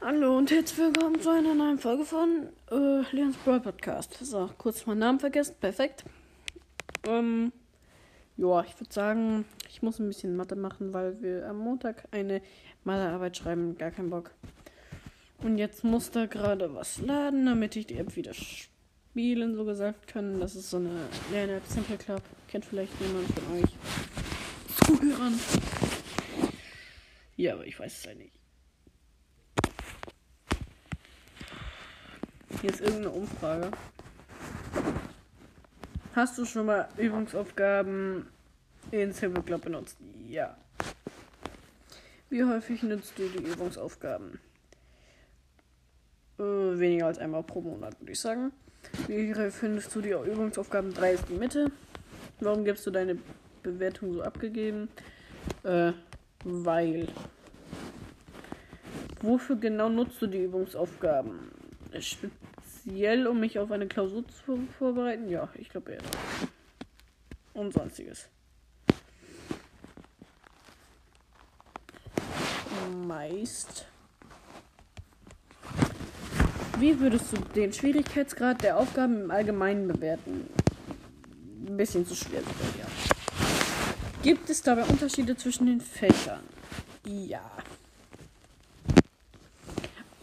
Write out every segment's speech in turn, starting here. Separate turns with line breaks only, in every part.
Hallo und herzlich willkommen zu einer neuen Folge von äh, Leons Brawl Podcast. So, kurz meinen Namen vergessen. Perfekt. Ähm, ja, ich würde sagen, ich muss ein bisschen Mathe machen, weil wir am Montag eine Mathearbeit schreiben. Gar keinen Bock. Und jetzt muss da gerade was laden, damit ich die App wieder spielen, so gesagt kann. Das ist so eine Lern-App, Simple Club. Kennt vielleicht jemand von euch. Zuhörern. Ja, aber ich weiß es halt nicht. Hier ist irgendeine Umfrage. Hast du schon mal Übungsaufgaben in Simple Club benutzt? Ja. Wie häufig nutzt du die Übungsaufgaben? Äh, weniger als einmal pro Monat, würde ich sagen. Wie findest du die Übungsaufgaben? 3 ist die Mitte. Warum gibst du deine Bewertung so abgegeben? Äh, weil. Wofür genau nutzt du die Übungsaufgaben? Speziell, um mich auf eine Klausur zu vorbereiten? Ja, ich glaube eher. Und sonstiges. Meist. Wie würdest du den Schwierigkeitsgrad der Aufgaben im Allgemeinen bewerten? Ein bisschen zu schwer, ja. Gibt es dabei Unterschiede zwischen den Fächern? Ja.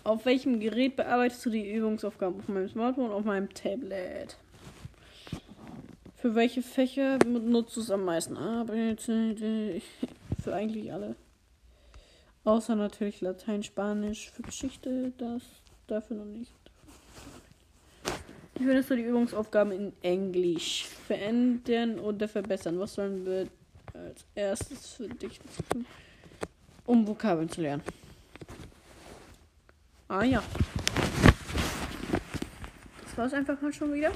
Auf welchem Gerät bearbeitest du die Übungsaufgaben? Auf meinem Smartphone, auf meinem Tablet. Für welche Fächer nutzt du es am meisten? D. Für eigentlich alle. Außer natürlich Latein, Spanisch. Für Geschichte, das dafür noch nicht. Wie findest du die Übungsaufgaben in Englisch? Verändern oder verbessern? Was sollen wir als erstes für dich tun, um Vokabeln zu lernen? Ah ja. Das war es einfach mal schon wieder.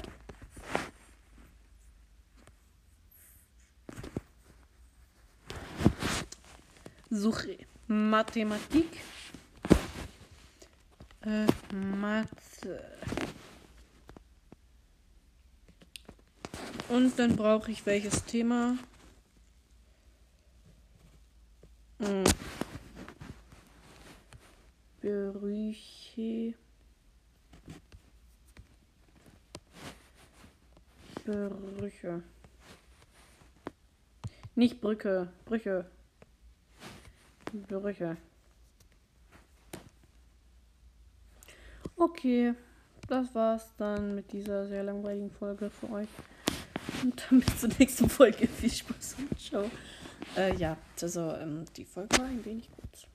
Suche Mathematik. Äh, Mathe. Und dann brauche ich welches Thema? Hm. Brüche. Brüche. Nicht Brücke, Brüche. Brüche. Okay, das war's dann mit dieser sehr langweiligen Folge für euch. Und dann bis zur nächsten Folge. Viel Spaß und ciao. Äh, ja, also ähm, die Folge war ein wenig kurz.